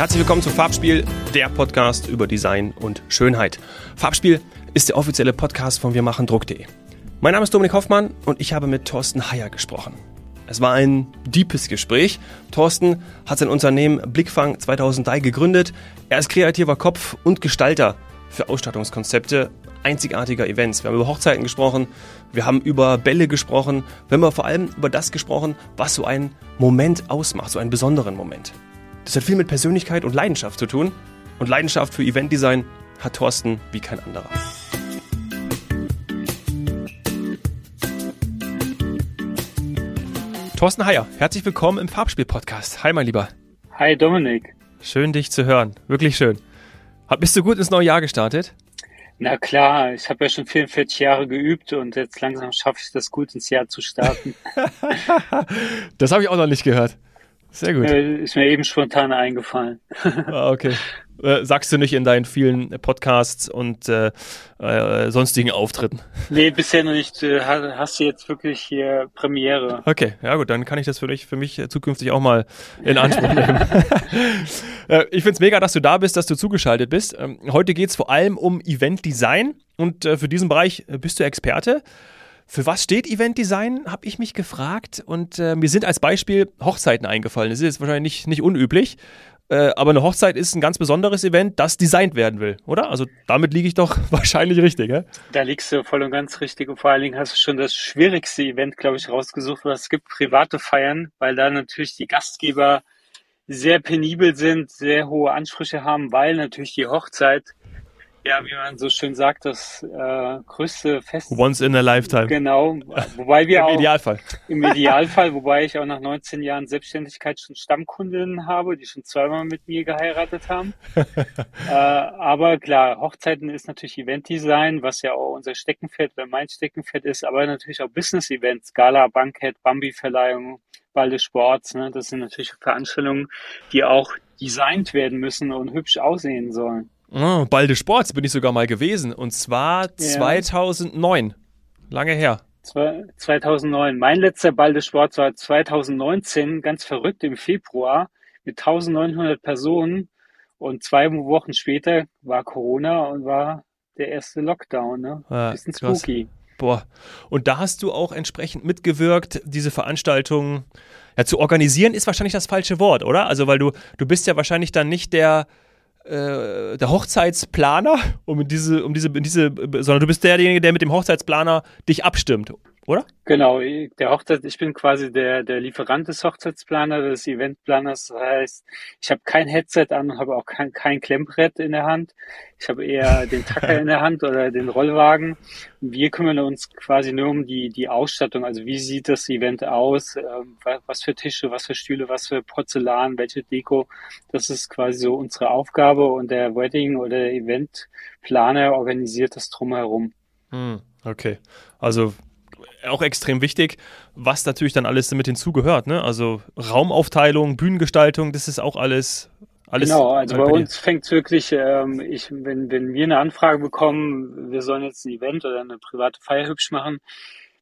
Herzlich willkommen zum Farbspiel, der Podcast über Design und Schönheit. Farbspiel ist der offizielle Podcast von wirmachendruck.de. Mein Name ist Dominik Hoffmann und ich habe mit Thorsten Heyer gesprochen. Es war ein deepes Gespräch. Thorsten hat sein Unternehmen Blickfang 2003 gegründet. Er ist kreativer Kopf und Gestalter für Ausstattungskonzepte einzigartiger Events. Wir haben über Hochzeiten gesprochen, wir haben über Bälle gesprochen, wir haben vor allem über das gesprochen, was so einen Moment ausmacht, so einen besonderen Moment. Das hat viel mit Persönlichkeit und Leidenschaft zu tun. Und Leidenschaft für Eventdesign hat Thorsten wie kein anderer. Thorsten Heyer, herzlich willkommen im Farbspiel-Podcast. Hi, mein Lieber. Hi, Dominik. Schön, dich zu hören. Wirklich schön. Bist du gut ins neue Jahr gestartet? Na klar, ich habe ja schon 44 Jahre geübt und jetzt langsam schaffe ich das gut ins Jahr zu starten. das habe ich auch noch nicht gehört. Sehr gut. Ist mir eben spontan eingefallen. ah, okay. Äh, sagst du nicht in deinen vielen Podcasts und äh, äh, sonstigen Auftritten? Nee, bisher noch nicht. Äh, hast du jetzt wirklich hier Premiere. Okay, ja gut, dann kann ich das für dich, für mich zukünftig auch mal in Anspruch nehmen. Äh, ich finde es mega, dass du da bist, dass du zugeschaltet bist. Ähm, heute geht es vor allem um Event-Design und äh, für diesen Bereich bist du Experte. Für was steht Event Design, habe ich mich gefragt. Und äh, mir sind als Beispiel Hochzeiten eingefallen. Das ist jetzt wahrscheinlich nicht, nicht unüblich. Äh, aber eine Hochzeit ist ein ganz besonderes Event, das designt werden will, oder? Also damit liege ich doch wahrscheinlich richtig, ja? Da liegst du voll und ganz richtig. Und vor allen Dingen hast du schon das schwierigste Event, glaube ich, rausgesucht, was es gibt, private Feiern, weil da natürlich die Gastgeber sehr penibel sind, sehr hohe Ansprüche haben, weil natürlich die Hochzeit ja, wie man so schön sagt, das äh, größte Fest. Once in a lifetime. Genau. Wobei wir Im auch. Im Idealfall. Im Idealfall, wobei ich auch nach 19 Jahren Selbstständigkeit schon Stammkundinnen habe, die schon zweimal mit mir geheiratet haben. äh, aber klar, Hochzeiten ist natürlich Eventdesign, was ja auch unser Steckenpferd oder mein Steckenpferd ist, aber natürlich auch Business-Events, Gala, Bankett, Bambi-Verleihung, Ball des Sports. Ne? Das sind natürlich Veranstaltungen, die auch designt werden müssen und hübsch aussehen sollen. Oh, Ball des Sports bin ich sogar mal gewesen. Und zwar ja. 2009. Lange her. 2009. Mein letzter Ball des Sports war 2019, ganz verrückt im Februar mit 1900 Personen. Und zwei Wochen später war Corona und war der erste Lockdown. Ne? Ja, Bisschen krass. spooky. Boah. Und da hast du auch entsprechend mitgewirkt, diese Veranstaltung ja, zu organisieren, ist wahrscheinlich das falsche Wort, oder? Also, weil du, du bist ja wahrscheinlich dann nicht der, äh, der Hochzeitsplaner, um diese, um diese, diese, sondern du bist derjenige, der mit dem Hochzeitsplaner dich abstimmt, oder? Genau, der Hochzeit, ich bin quasi der, der Lieferant des Hochzeitsplaners, des Eventplaners. Das heißt, ich habe kein Headset an und habe auch kein, kein Klemmbrett in der Hand. Ich habe eher den Tacker in der Hand oder den Rollwagen. Wir kümmern uns quasi nur um die, die Ausstattung. Also wie sieht das Event aus? Ähm, was für Tische, was für Stühle, was für Porzellan, welche Deko? Das ist quasi so unsere Aufgabe und der Wedding oder der Eventplaner organisiert das drumherum. Hm, okay. Also auch extrem wichtig, was natürlich dann alles damit hinzugehört. Ne? Also Raumaufteilung, Bühnengestaltung, das ist auch alles. alles genau, also bei, bei uns fängt es wirklich, ähm, ich, wenn, wenn wir eine Anfrage bekommen, wir sollen jetzt ein Event oder eine private Feier hübsch machen,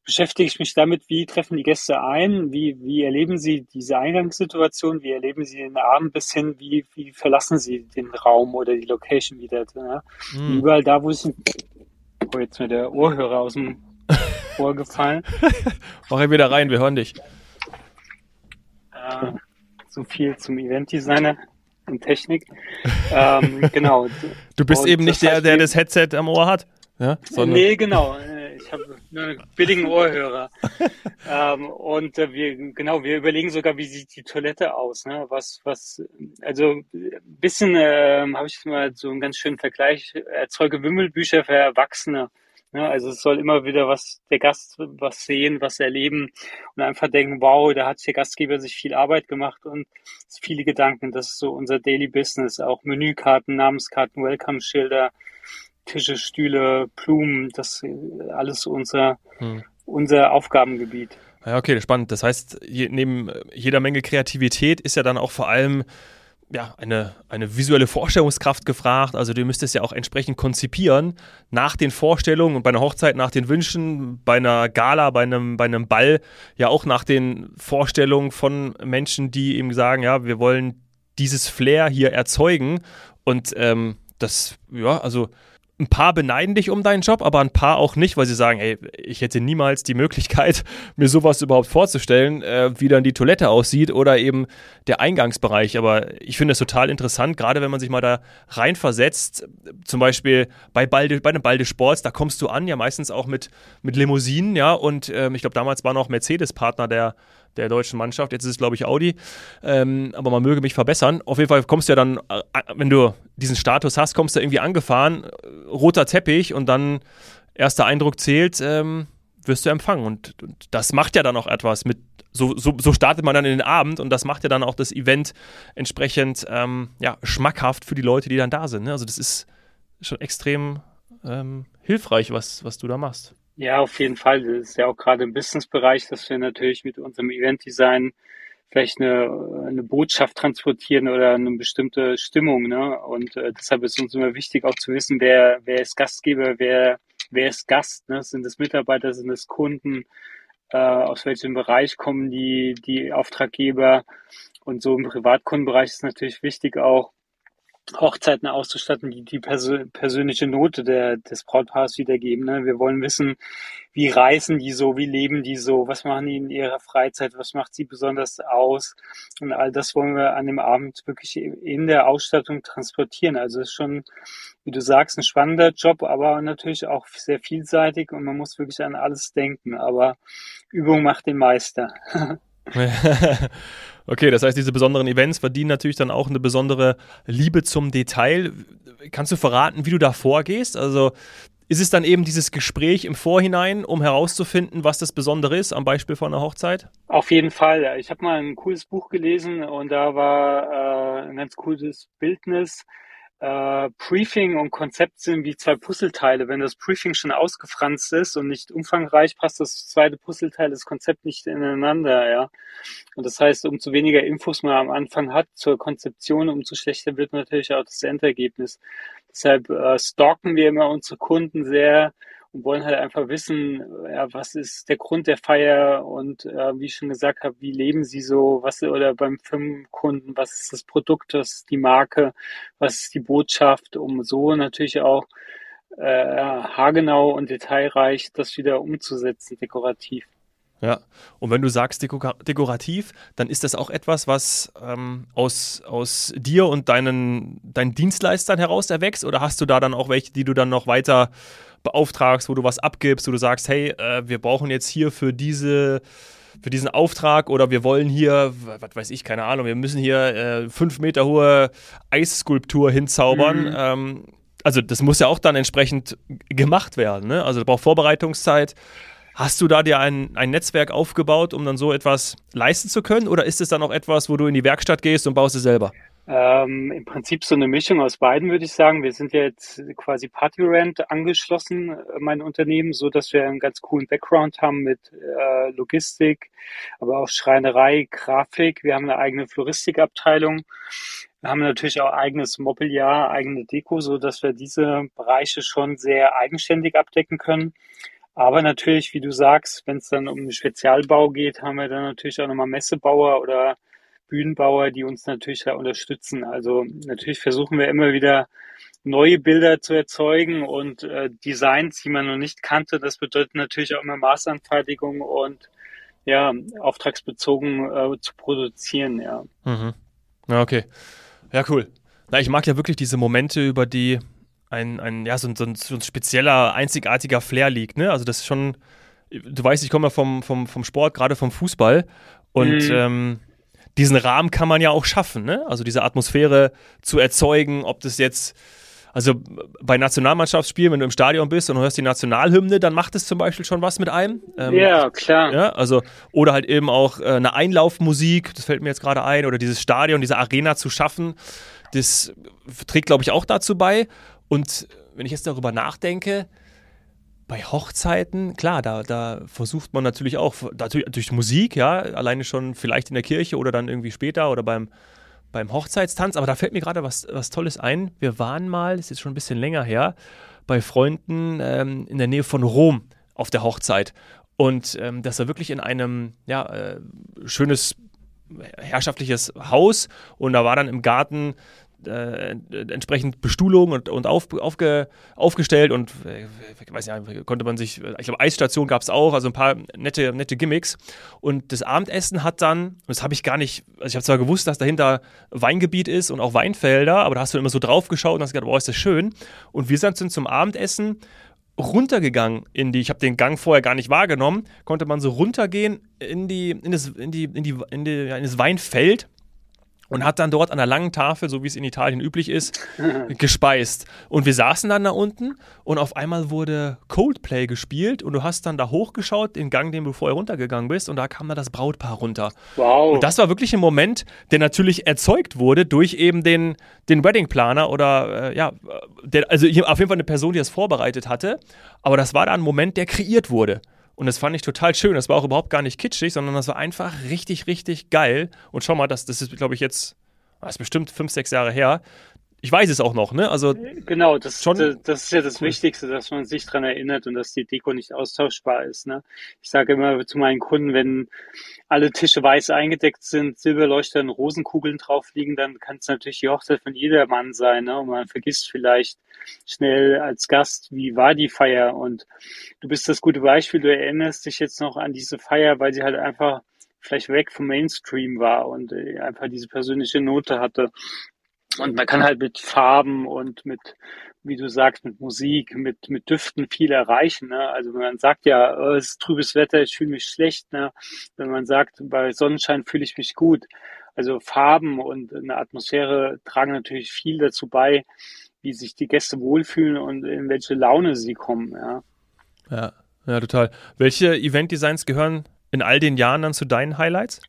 beschäftige ich mich damit, wie treffen die Gäste ein, wie, wie erleben sie diese Eingangssituation, wie erleben sie den Abend bis hin, wie, wie verlassen sie den Raum oder die Location wieder. Ne? Hm. Überall da, wo ich, oh, jetzt mir der Ohrhörer aus dem vorgefallen. Mach ihn wieder rein, wir hören dich. Äh, so viel zum Eventdesigner und Technik. ähm, genau. Du bist und eben nicht der, der das Headset am Ohr hat? Ja, sondern nee, genau. Äh, ich habe einen billigen Ohrhörer. ähm, und äh, wir, genau, wir überlegen sogar, wie sieht die Toilette aus. Ne? Was, was, also ein bisschen äh, habe ich mal so einen ganz schönen Vergleich. Erzeuge Wimmelbücher für Erwachsene. Ja, ne? also es soll immer wieder was, der Gast was sehen, was erleben und einfach denken, wow, da hat der Gastgeber sich viel Arbeit gemacht und viele Gedanken. Das ist so unser Daily Business. Auch Menükarten, Namenskarten, Welcome-Schilder, Tische, Stühle, Blumen, das alles unser, hm. unser Aufgabengebiet. Ja, okay, spannend. Das heißt, je, neben jeder Menge Kreativität ist ja dann auch vor allem ja, eine, eine visuelle Vorstellungskraft gefragt. Also du müsstest ja auch entsprechend konzipieren nach den Vorstellungen und bei einer Hochzeit nach den Wünschen, bei einer Gala, bei einem, bei einem Ball, ja auch nach den Vorstellungen von Menschen, die eben sagen, ja, wir wollen dieses Flair hier erzeugen. Und ähm, das, ja, also ein paar beneiden dich um deinen Job, aber ein paar auch nicht, weil sie sagen, ey, ich hätte niemals die Möglichkeit, mir sowas überhaupt vorzustellen, äh, wie dann die Toilette aussieht oder eben der Eingangsbereich. Aber ich finde es total interessant, gerade wenn man sich mal da reinversetzt, zum Beispiel bei, Balde, bei einem Balde Sports, da kommst du an, ja meistens auch mit, mit Limousinen, ja, und ähm, ich glaube, damals war noch Mercedes Partner der, der deutschen Mannschaft. Jetzt ist es, glaube ich, Audi. Ähm, aber man möge mich verbessern. Auf jeden Fall kommst du ja dann, äh, wenn du diesen Status hast, kommst du irgendwie angefahren, äh, roter Teppich und dann erster Eindruck zählt, ähm, wirst du empfangen. Und, und, das macht ja dann auch etwas mit. So, so, so, startet man dann in den Abend und das macht ja dann auch das Event entsprechend ähm, ja, schmackhaft für die Leute, die dann da sind. Ne? Also das ist schon extrem ähm, hilfreich, was, was du da machst. Ja, auf jeden Fall. Das ist ja auch gerade im Businessbereich, dass wir natürlich mit unserem Eventdesign vielleicht eine, eine Botschaft transportieren oder eine bestimmte Stimmung. Ne? Und äh, deshalb ist uns immer wichtig, auch zu wissen, wer, wer ist Gastgeber, wer, wer ist Gast. Ne? Sind es Mitarbeiter, sind es Kunden? Äh, aus welchem Bereich kommen die, die Auftraggeber? Und so im Privatkundenbereich ist natürlich wichtig auch, Hochzeiten auszustatten, die die persö persönliche Note der, des Brautpaares wiedergeben. Ne? Wir wollen wissen, wie reisen die so, wie leben die so, was machen die in ihrer Freizeit, was macht sie besonders aus. Und all das wollen wir an dem Abend wirklich in der Ausstattung transportieren. Also es ist schon, wie du sagst, ein spannender Job, aber natürlich auch sehr vielseitig und man muss wirklich an alles denken. Aber Übung macht den Meister. okay, das heißt, diese besonderen Events verdienen natürlich dann auch eine besondere Liebe zum Detail. Kannst du verraten, wie du da vorgehst? Also ist es dann eben dieses Gespräch im Vorhinein, um herauszufinden, was das Besondere ist, am Beispiel von einer Hochzeit? Auf jeden Fall. Ich habe mal ein cooles Buch gelesen und da war äh, ein ganz cooles Bildnis äh, Briefing und Konzept sind wie zwei Puzzleteile. Wenn das Briefing schon ausgefranst ist und nicht umfangreich, passt das zweite Puzzleteil, das Konzept nicht ineinander, ja. Und das heißt, umso weniger Infos man am Anfang hat zur Konzeption, umso schlechter wird natürlich auch das Endergebnis. Deshalb äh, stalken wir immer unsere Kunden sehr und wollen halt einfach wissen, ja, was ist der Grund der Feier? Und äh, wie ich schon gesagt habe, wie leben sie so, was oder beim Firmenkunden, was ist das Produkt, was ist die Marke, was ist die Botschaft, um so natürlich auch äh, haargenau und detailreich das wieder umzusetzen, dekorativ. Ja, und wenn du sagst dekorativ, dann ist das auch etwas, was ähm, aus, aus dir und deinen, deinen Dienstleistern heraus erwächst? Oder hast du da dann auch welche, die du dann noch weiter beauftragst, wo du was abgibst, wo du sagst, hey, äh, wir brauchen jetzt hier für diese für diesen Auftrag oder wir wollen hier, was weiß ich, keine Ahnung, wir müssen hier äh, fünf Meter hohe Eisskulptur hinzaubern. Mhm. Ähm, also das muss ja auch dann entsprechend gemacht werden. Ne? Also da braucht Vorbereitungszeit. Hast du da dir ein, ein Netzwerk aufgebaut, um dann so etwas leisten zu können? Oder ist es dann auch etwas, wo du in die Werkstatt gehst und baust es selber? Ähm, Im Prinzip so eine Mischung aus beiden, würde ich sagen. Wir sind ja jetzt quasi Partyrent angeschlossen, äh, mein Unternehmen, so dass wir einen ganz coolen Background haben mit äh, Logistik, aber auch Schreinerei, Grafik. Wir haben eine eigene Floristikabteilung. Wir haben natürlich auch eigenes Mobiliar, eigene Deko, so dass wir diese Bereiche schon sehr eigenständig abdecken können. Aber natürlich, wie du sagst, wenn es dann um den Spezialbau geht, haben wir dann natürlich auch nochmal Messebauer oder Bühnenbauer, die uns natürlich da unterstützen. Also natürlich versuchen wir immer wieder neue Bilder zu erzeugen und äh, Designs, die man noch nicht kannte. Das bedeutet natürlich auch immer Maßanfertigung und ja, auftragsbezogen äh, zu produzieren, ja. Mhm. Ja, okay. Ja, cool. Na, ich mag ja wirklich diese Momente, über die ein, ein, ja, so ein, so ein, so ein spezieller, einzigartiger Flair liegt, ne? Also das ist schon, du weißt, ich komme ja vom, vom, vom Sport, gerade vom Fußball und mhm. ähm, diesen Rahmen kann man ja auch schaffen, ne? Also diese Atmosphäre zu erzeugen, ob das jetzt, also bei Nationalmannschaftsspielen, wenn du im Stadion bist und hörst die Nationalhymne, dann macht es zum Beispiel schon was mit einem. Ähm, ja, klar. Ja, also, oder halt eben auch äh, eine Einlaufmusik, das fällt mir jetzt gerade ein, oder dieses Stadion, diese Arena zu schaffen, das trägt, glaube ich, auch dazu bei. Und wenn ich jetzt darüber nachdenke, bei Hochzeiten, klar, da, da versucht man natürlich auch, natürlich durch Musik, ja, alleine schon vielleicht in der Kirche oder dann irgendwie später oder beim, beim Hochzeitstanz, aber da fällt mir gerade was, was Tolles ein. Wir waren mal, das ist jetzt schon ein bisschen länger her, bei Freunden ähm, in der Nähe von Rom auf der Hochzeit. Und ähm, das war wirklich in einem, ja, äh, schönes herrschaftliches Haus und da war dann im Garten äh, entsprechend Bestuhlung und, und auf, aufge, aufgestellt und äh, weiß nicht, konnte man sich, ich glaube, Eisstation gab es auch, also ein paar nette, nette Gimmicks. Und das Abendessen hat dann, das habe ich gar nicht, also ich habe zwar gewusst, dass dahinter Weingebiet ist und auch Weinfelder, aber da hast du immer so drauf geschaut und hast gedacht, boah, ist das schön. Und wir sind zum Abendessen runtergegangen in die, ich habe den Gang vorher gar nicht wahrgenommen, konnte man so runtergehen in die, in das, in die, in die, in die, in das Weinfeld und hat dann dort an der langen Tafel, so wie es in Italien üblich ist, gespeist. Und wir saßen dann da unten und auf einmal wurde Coldplay gespielt und du hast dann da hochgeschaut, den Gang, den du vorher runtergegangen bist und da kam dann das Brautpaar runter. Wow. Und das war wirklich ein Moment, der natürlich erzeugt wurde durch eben den, den Wedding-Planer oder äh, ja, der, also auf jeden Fall eine Person, die das vorbereitet hatte. Aber das war da ein Moment, der kreiert wurde. Und das fand ich total schön. Das war auch überhaupt gar nicht kitschig, sondern das war einfach richtig, richtig geil. Und schau mal, das, das ist, glaube ich, jetzt, das ist bestimmt fünf, sechs Jahre her. Ich weiß es auch noch, ne? Also genau, das, schon, das, das ist ja das cool. Wichtigste, dass man sich daran erinnert und dass die Deko nicht austauschbar ist. Ne? Ich sage immer zu meinen Kunden, wenn alle Tische weiß eingedeckt sind, Silberleuchter und Rosenkugeln drauf liegen, dann kann es natürlich die Hochzeit von jedermann sein. Ne? Und man vergisst vielleicht, schnell als Gast, wie war die Feier? Und du bist das gute Beispiel, du erinnerst dich jetzt noch an diese Feier, weil sie halt einfach vielleicht weg vom Mainstream war und äh, einfach diese persönliche Note hatte. Und man kann halt mit Farben und mit, wie du sagst, mit Musik, mit, mit Düften viel erreichen. Ne? Also wenn man sagt ja, oh, es ist trübes Wetter, ich fühle mich schlecht. Ne? Wenn man sagt, bei Sonnenschein fühle ich mich gut. Also Farben und eine Atmosphäre tragen natürlich viel dazu bei, wie sich die Gäste wohlfühlen und in welche Laune sie kommen. Ja, ja, ja total. Welche Event-Designs gehören in all den Jahren dann zu deinen Highlights?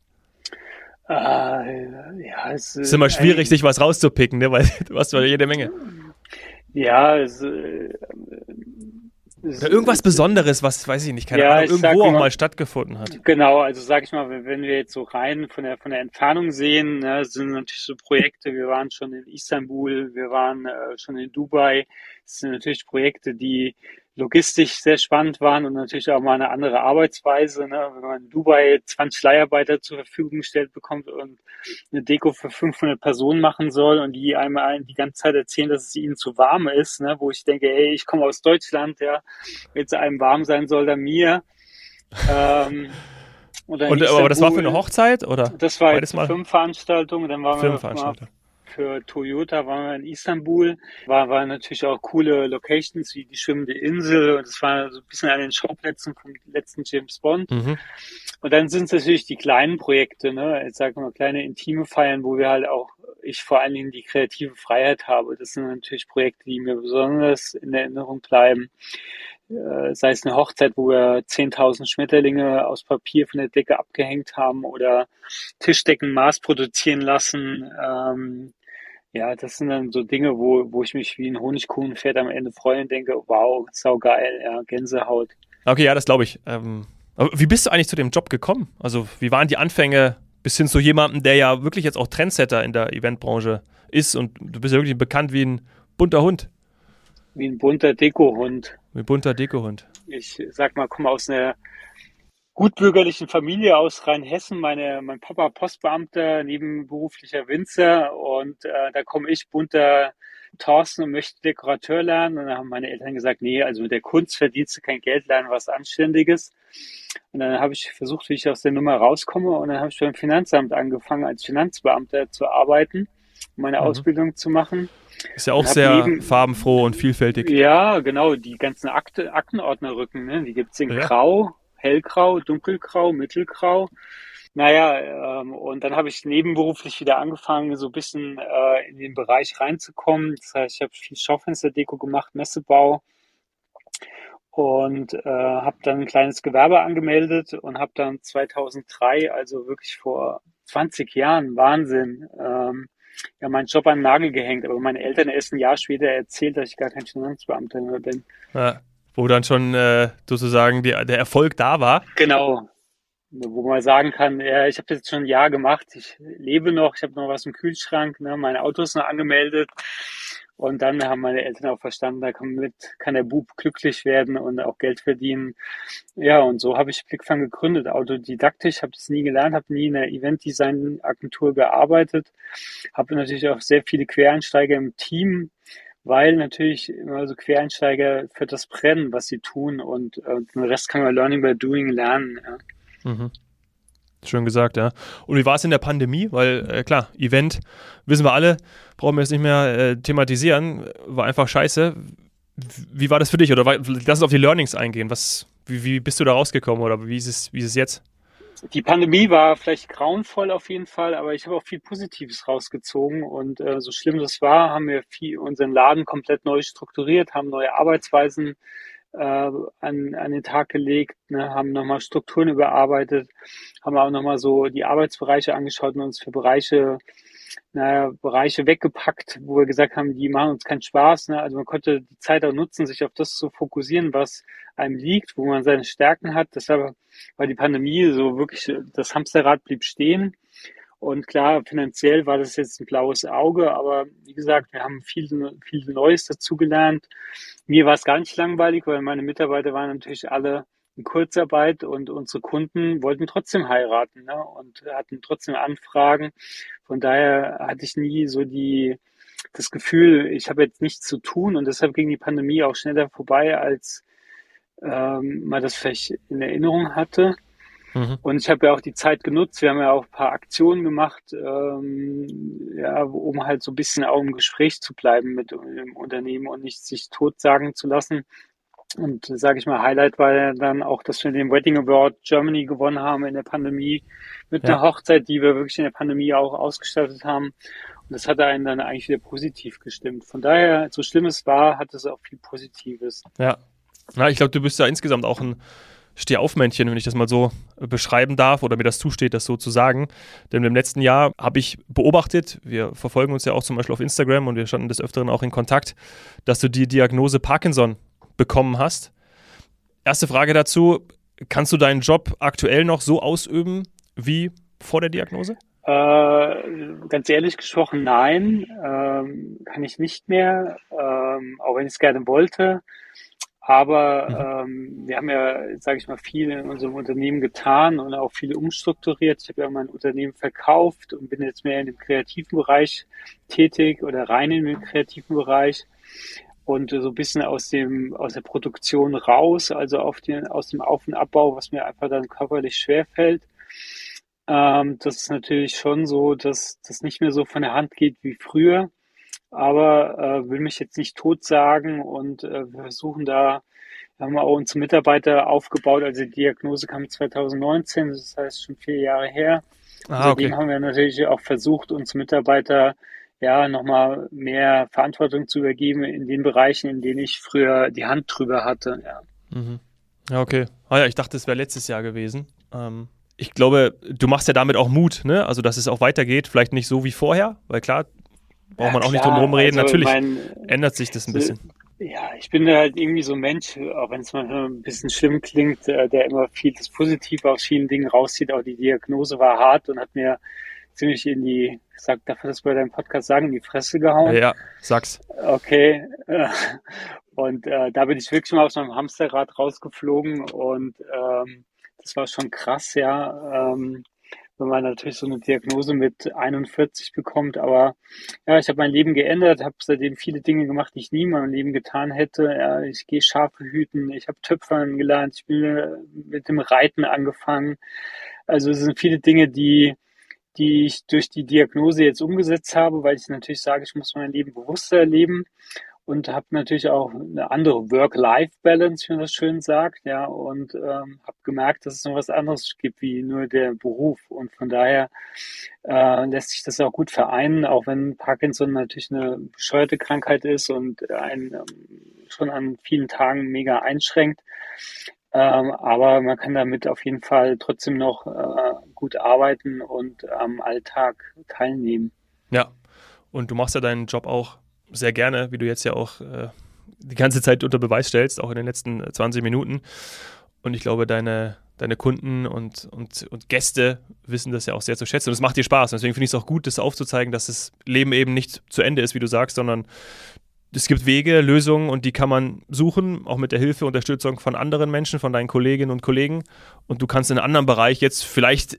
Äh, ja, es ist immer schwierig, sich was rauszupicken, ne? weil du hast ja jede Menge. Ja, es, äh, irgendwas Besonderes, was, weiß ich nicht, keine ja, Ahnung, irgendwo auch mal, mal, stattgefunden hat. Genau, also sag ich mal, wenn wir jetzt so rein von der, von der Entfernung sehen, ne, sind natürlich so Projekte, wir waren schon in Istanbul, wir waren äh, schon in Dubai, das sind natürlich Projekte, die logistisch sehr spannend waren und natürlich auch mal eine andere Arbeitsweise. Ne? Wenn man in Dubai 20 Leiharbeiter zur Verfügung gestellt bekommt und eine Deko für 500 Personen machen soll und die einmal die ganze Zeit erzählen, dass es ihnen zu warm ist, ne? wo ich denke, ey, ich komme aus Deutschland, ja, wenn es einem warm sein soll, dann mir. Ähm, und, aber das war für eine Hochzeit oder? Das war jetzt eine Firmenveranstaltung, dann waren wir für Toyota waren wir in Istanbul, war, war natürlich auch coole Locations wie die schwimmende Insel und es war so ein bisschen an den Schauplätzen vom letzten James Bond. Mhm. Und dann sind es natürlich die kleinen Projekte, ne, jetzt sagen wir mal kleine intime Feiern, wo wir halt auch, ich vor allen Dingen die kreative Freiheit habe. Das sind natürlich Projekte, die mir besonders in Erinnerung bleiben äh, sei es eine Hochzeit, wo wir 10.000 Schmetterlinge aus Papier von der Decke abgehängt haben oder Tischdecken Maß produzieren lassen, ähm, ja, das sind dann so Dinge, wo, wo ich mich wie ein Honigkuchenpferd am Ende freue und denke, wow, saugeil, ja, Gänsehaut. Okay, ja, das glaube ich. Ähm, aber wie bist du eigentlich zu dem Job gekommen? Also, wie waren die Anfänge bis hin zu jemandem, der ja wirklich jetzt auch Trendsetter in der Eventbranche ist und du bist ja wirklich bekannt wie ein bunter Hund? Wie ein bunter Dekohund. Wie ein bunter Dekohund. Ich sag mal, komme aus einer gutbürgerlichen Familie aus Rheinhessen. Meine, mein Papa Postbeamter, nebenberuflicher Winzer und äh, da komme ich bunter Thorsten und möchte Dekorateur lernen. Und dann haben meine Eltern gesagt, nee, also mit der Kunst verdienst du kein Geld, lernen was Anständiges. Und dann habe ich versucht, wie ich aus der Nummer rauskomme. Und dann habe ich beim Finanzamt angefangen, als Finanzbeamter zu arbeiten, meine mhm. Ausbildung zu machen. Ist ja auch sehr eben, farbenfroh und vielfältig. Ja, genau. Die ganzen Akte, Aktenordnerrücken, ne? die gibt's in ja. Grau, hellgrau, dunkelgrau, mittelgrau. Naja, ähm, und dann habe ich nebenberuflich wieder angefangen, so ein bisschen äh, in den Bereich reinzukommen. Das heißt, ich habe viel Schaufensterdeko gemacht, Messebau und äh, habe dann ein kleines Gewerbe angemeldet und habe dann 2003, also wirklich vor 20 Jahren, Wahnsinn, ähm, ja, meinen Job an den Nagel gehängt. Aber meine Eltern erst ein Jahr später erzählt, dass ich gar kein Finanzbeamter mehr bin. Ja wo dann schon äh, sozusagen die, der Erfolg da war. Genau. Wo man sagen kann, ja, ich habe jetzt schon ein Jahr gemacht, ich lebe noch, ich habe noch was im Kühlschrank, ne, mein Auto ist noch angemeldet Und dann haben meine Eltern auch verstanden, da kann, mit, kann der Bub glücklich werden und auch Geld verdienen. Ja, und so habe ich Blickfang gegründet, autodidaktisch, habe es nie gelernt, habe nie in einer Eventdesign-Agentur gearbeitet, habe natürlich auch sehr viele Quereinsteiger im Team, weil natürlich immer so Quereinsteiger für das brennen, was sie tun und äh, den Rest kann man Learning by Doing lernen. Ja. Mhm. Schön gesagt, ja. Und wie war es in der Pandemie? Weil, äh, klar, Event, wissen wir alle, brauchen wir jetzt nicht mehr äh, thematisieren, war einfach scheiße. Wie war das für dich? Oder war, lass uns auf die Learnings eingehen. Was, wie, wie bist du da rausgekommen oder wie ist es, wie ist es jetzt? Die Pandemie war vielleicht grauenvoll auf jeden Fall, aber ich habe auch viel Positives rausgezogen. Und äh, so schlimm das war, haben wir viel, unseren Laden komplett neu strukturiert, haben neue Arbeitsweisen äh, an, an den Tag gelegt, ne, haben nochmal Strukturen überarbeitet, haben auch nochmal so die Arbeitsbereiche angeschaut und uns für Bereiche, naja, Bereiche weggepackt, wo wir gesagt haben, die machen uns keinen Spaß. Ne? Also man konnte die Zeit auch nutzen, sich auf das zu fokussieren, was einem liegt, wo man seine Stärken hat. Deshalb war die Pandemie so wirklich, das Hamsterrad blieb stehen. Und klar, finanziell war das jetzt ein blaues Auge, aber wie gesagt, wir haben viel, viel Neues dazugelernt. Mir war es gar nicht langweilig, weil meine Mitarbeiter waren natürlich alle in Kurzarbeit und unsere Kunden wollten trotzdem heiraten ne? und hatten trotzdem Anfragen. Von daher hatte ich nie so die das Gefühl, ich habe jetzt nichts zu tun und deshalb ging die Pandemie auch schneller vorbei, als ähm, man das vielleicht in Erinnerung hatte. Mhm. Und ich habe ja auch die Zeit genutzt. Wir haben ja auch ein paar Aktionen gemacht, ähm, ja, um halt so ein bisschen auch im Gespräch zu bleiben mit dem Unternehmen und nicht sich totsagen zu lassen. Und sage ich mal, Highlight war ja dann auch, dass wir den Wedding Award Germany gewonnen haben in der Pandemie mit ja. einer Hochzeit, die wir wirklich in der Pandemie auch ausgestattet haben. Und das hat einen dann eigentlich wieder positiv gestimmt. Von daher, so schlimm es war, hat es auch viel Positives. Ja. Na, ich glaube, du bist ja insgesamt auch ein Stehaufmännchen, wenn ich das mal so beschreiben darf oder mir das zusteht, das so zu sagen. Denn im letzten Jahr habe ich beobachtet, wir verfolgen uns ja auch zum Beispiel auf Instagram und wir standen des Öfteren auch in Kontakt, dass du die Diagnose Parkinson bekommen hast. Erste Frage dazu, kannst du deinen Job aktuell noch so ausüben wie vor der Diagnose? Äh, ganz ehrlich gesprochen, nein, ähm, kann ich nicht mehr, ähm, auch wenn ich es gerne wollte. Aber mhm. ähm, wir haben ja, sage ich mal, viel in unserem Unternehmen getan und auch viel umstrukturiert. Ich habe ja mein Unternehmen verkauft und bin jetzt mehr in dem kreativen Bereich tätig oder rein in den kreativen Bereich und so ein bisschen aus dem aus der Produktion raus, also auf den, aus dem Auf- und Abbau, was mir einfach dann körperlich schwer fällt. Ähm, das ist natürlich schon so, dass das nicht mehr so von der Hand geht wie früher aber äh, will mich jetzt nicht tot sagen und äh, wir versuchen da, haben wir auch unsere Mitarbeiter aufgebaut, also die Diagnose kam 2019, das heißt schon vier Jahre her. Ah, Seitdem okay. haben wir natürlich auch versucht, uns Mitarbeiter ja nochmal mehr Verantwortung zu übergeben in den Bereichen, in denen ich früher die Hand drüber hatte. Ja, mhm. ja okay. Ah ja, ich dachte, es wäre letztes Jahr gewesen. Ähm, ich glaube, du machst ja damit auch Mut, ne? Also, dass es auch weitergeht, vielleicht nicht so wie vorher, weil klar, braucht man auch nicht drum herum reden. Also Natürlich mein, ändert sich das ein bisschen. Ja, ich bin halt irgendwie so ein Mensch, auch wenn es manchmal ein bisschen schlimm klingt, äh, der immer viel das Positive aus vielen Dingen rauszieht. Auch die Diagnose war hart und hat mir ziemlich in die, sag, darf ich das bei deinem Podcast sagen, in die Fresse gehauen? Ja, sag's. Okay. Und äh, da bin ich wirklich mal aus meinem Hamsterrad rausgeflogen und ähm, das war schon krass, ja. Ähm, wenn man natürlich so eine Diagnose mit 41 bekommt. Aber ja, ich habe mein Leben geändert, habe seitdem viele Dinge gemacht, die ich nie in meinem Leben getan hätte. Ja, ich gehe Schafe hüten, ich habe Töpfern gelernt, ich bin mit dem Reiten angefangen. Also es sind viele Dinge, die die ich durch die Diagnose jetzt umgesetzt habe, weil ich natürlich sage, ich muss mein Leben bewusster erleben und habe natürlich auch eine andere Work-Life-Balance, wie man das schön sagt, ja, und ähm, habe gemerkt, dass es noch was anderes gibt wie nur der Beruf und von daher äh, lässt sich das auch gut vereinen, auch wenn Parkinson natürlich eine bescheuerte Krankheit ist und einen ähm, schon an vielen Tagen mega einschränkt. Ähm, aber man kann damit auf jeden Fall trotzdem noch äh, gut arbeiten und am Alltag teilnehmen. Ja, und du machst ja deinen Job auch sehr gerne, wie du jetzt ja auch äh, die ganze Zeit unter Beweis stellst, auch in den letzten 20 Minuten. Und ich glaube, deine, deine Kunden und, und, und Gäste wissen das ja auch sehr zu schätzen. Und es macht dir Spaß. Und deswegen finde ich es auch gut, das aufzuzeigen, dass das Leben eben nicht zu Ende ist, wie du sagst, sondern es gibt Wege, Lösungen und die kann man suchen, auch mit der Hilfe, Unterstützung von anderen Menschen, von deinen Kolleginnen und Kollegen. Und du kannst in einem anderen Bereich jetzt vielleicht,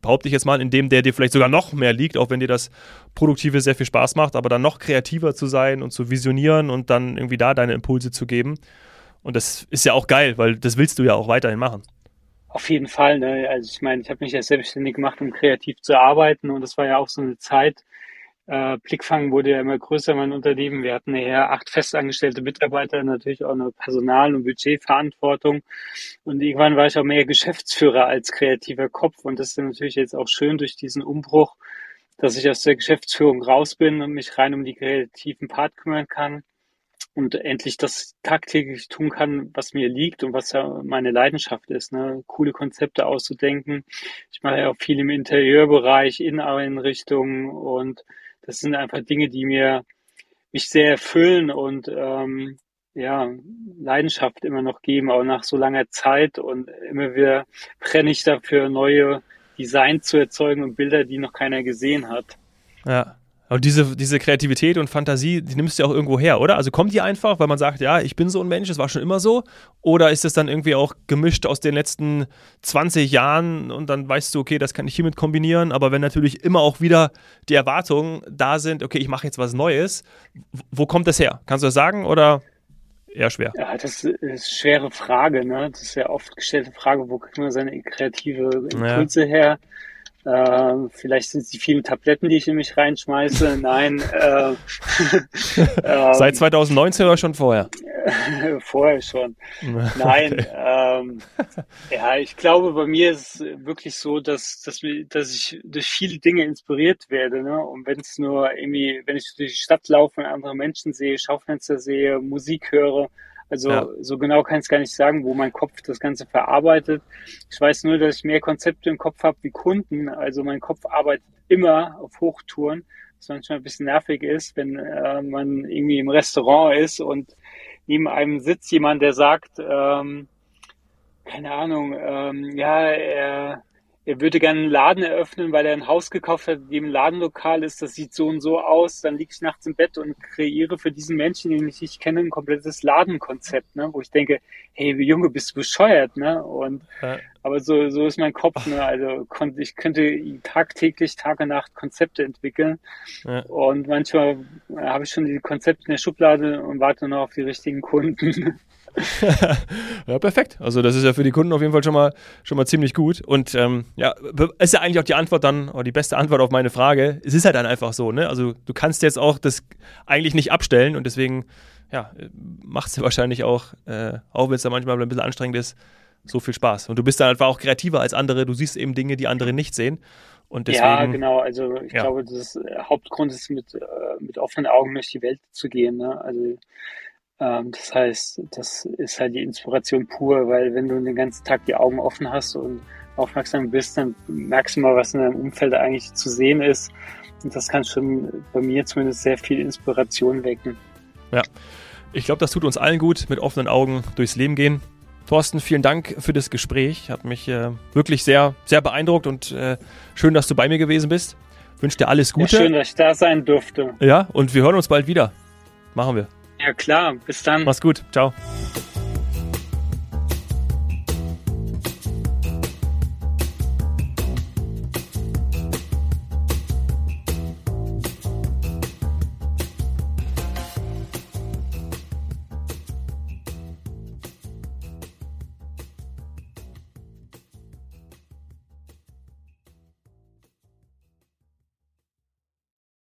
behaupte ich jetzt mal, in dem, der dir vielleicht sogar noch mehr liegt, auch wenn dir das Produktive sehr viel Spaß macht, aber dann noch kreativer zu sein und zu visionieren und dann irgendwie da deine Impulse zu geben. Und das ist ja auch geil, weil das willst du ja auch weiterhin machen. Auf jeden Fall. Ne? Also ich meine, ich habe mich ja selbstständig gemacht, um kreativ zu arbeiten und das war ja auch so eine Zeit, äh, Blickfang wurde ja immer größer, mein Unternehmen. Wir hatten ja acht festangestellte Mitarbeiter, natürlich auch eine Personal- und Budgetverantwortung. Und irgendwann war ich auch mehr Geschäftsführer als kreativer Kopf. Und das ist natürlich jetzt auch schön durch diesen Umbruch, dass ich aus der Geschäftsführung raus bin und mich rein um die kreativen Part kümmern kann und endlich das tagtäglich tun kann, was mir liegt und was ja meine Leidenschaft ist, ne? coole Konzepte auszudenken. Ich mache ja auch viel im Interieurbereich, Inneneinrichtungen und das sind einfach Dinge, die mir mich sehr erfüllen und ähm, ja, Leidenschaft immer noch geben, auch nach so langer Zeit und immer wieder brenne ich dafür, neue Designs zu erzeugen und Bilder, die noch keiner gesehen hat. Ja. Und diese, diese Kreativität und Fantasie, die nimmst du ja auch irgendwo her, oder? Also kommt die einfach, weil man sagt, ja, ich bin so ein Mensch, das war schon immer so? Oder ist es dann irgendwie auch gemischt aus den letzten 20 Jahren und dann weißt du, okay, das kann ich hiermit kombinieren, aber wenn natürlich immer auch wieder die Erwartungen da sind, okay, ich mache jetzt was Neues, wo kommt das her? Kannst du das sagen oder eher schwer? Ja, das ist eine schwere Frage, ne? Das ist ja oft gestellte Frage, wo kriegt man seine kreative Impulse ja. her? Äh, vielleicht sind es die vielen Tabletten, die ich in mich reinschmeiße. Nein. Äh, äh, Seit 2019 oder schon vorher? vorher schon. Nein. Okay. Ähm, ja, ich glaube, bei mir ist es wirklich so, dass, dass, dass ich durch viele Dinge inspiriert werde. Ne? Und wenn es nur irgendwie, wenn ich durch die Stadt laufe und andere Menschen sehe, Schaufenster sehe, Musik höre, also ja. so genau kann ich es gar nicht sagen, wo mein Kopf das Ganze verarbeitet. Ich weiß nur, dass ich mehr Konzepte im Kopf habe wie Kunden. Also mein Kopf arbeitet immer auf Hochtouren, was manchmal ein bisschen nervig ist, wenn äh, man irgendwie im Restaurant ist und neben einem sitzt jemand, der sagt, ähm, keine Ahnung, ähm, ja, er er würde gerne einen Laden eröffnen, weil er ein Haus gekauft hat, in dem ein Ladenlokal ist, das sieht so und so aus, dann liege ich nachts im Bett und kreiere für diesen Menschen, den ich nicht kenne, ein komplettes Ladenkonzept, ne? wo ich denke, hey, Junge, bist du bescheuert, ne? Und ja. aber so, so ist mein Kopf, ne? Also ich könnte tagtäglich, Tag und Nacht Konzepte entwickeln. Ja. Und manchmal habe ich schon die Konzepte in der Schublade und warte noch auf die richtigen Kunden. ja, perfekt. Also das ist ja für die Kunden auf jeden Fall schon mal, schon mal ziemlich gut. Und ähm, ja, ist ja eigentlich auch die Antwort dann, oder die beste Antwort auf meine Frage. Es ist halt dann einfach so, ne? Also du kannst jetzt auch das eigentlich nicht abstellen und deswegen, ja, macht es ja wahrscheinlich auch, äh, auch wenn es da manchmal ein bisschen anstrengend ist, so viel Spaß. Und du bist dann einfach auch kreativer als andere. Du siehst eben Dinge, die andere nicht sehen. Und deswegen, ja, genau. Also ich ja. glaube, das Hauptgrund ist, mit, äh, mit offenen Augen durch die Welt zu gehen. Ne? Also das heißt, das ist halt die Inspiration pur, weil wenn du den ganzen Tag die Augen offen hast und aufmerksam bist, dann merkst du mal, was in deinem Umfeld eigentlich zu sehen ist. Und das kann schon bei mir zumindest sehr viel Inspiration wecken. Ja, ich glaube, das tut uns allen gut, mit offenen Augen durchs Leben gehen. Thorsten, vielen Dank für das Gespräch. Hat mich äh, wirklich sehr, sehr beeindruckt und äh, schön, dass du bei mir gewesen bist. Wünsche dir alles Gute. Ja, schön, dass ich da sein durfte. Ja, und wir hören uns bald wieder. Machen wir. Ja klar, bis dann. Mach's gut. Ciao.